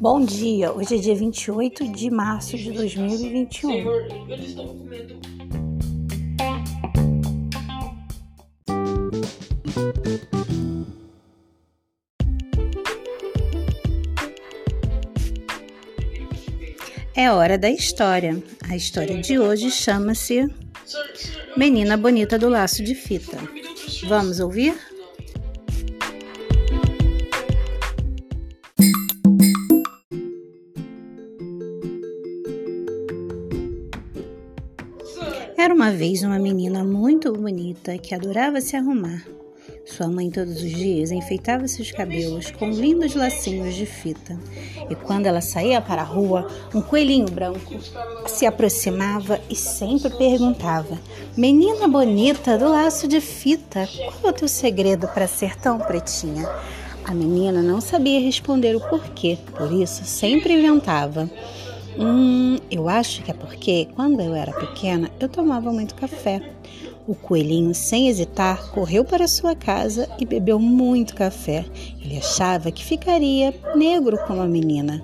Bom dia, hoje é dia 28 de março de 2021. Senhor, eles estão comendo. É hora da história. A história de hoje chama-se Menina Bonita do Laço de Fita. Vamos ouvir? Era uma vez uma menina muito bonita que adorava se arrumar. Sua mãe todos os dias enfeitava seus cabelos com lindos lacinhos de fita. E quando ela saía para a rua, um coelhinho branco se aproximava e sempre perguntava: Menina bonita do laço de fita, qual é o teu segredo para ser tão pretinha? A menina não sabia responder o porquê, por isso sempre inventava. Hum, eu acho que é porque quando eu era pequena eu tomava muito café. O coelhinho, sem hesitar, correu para sua casa e bebeu muito café. Ele achava que ficaria negro como a menina.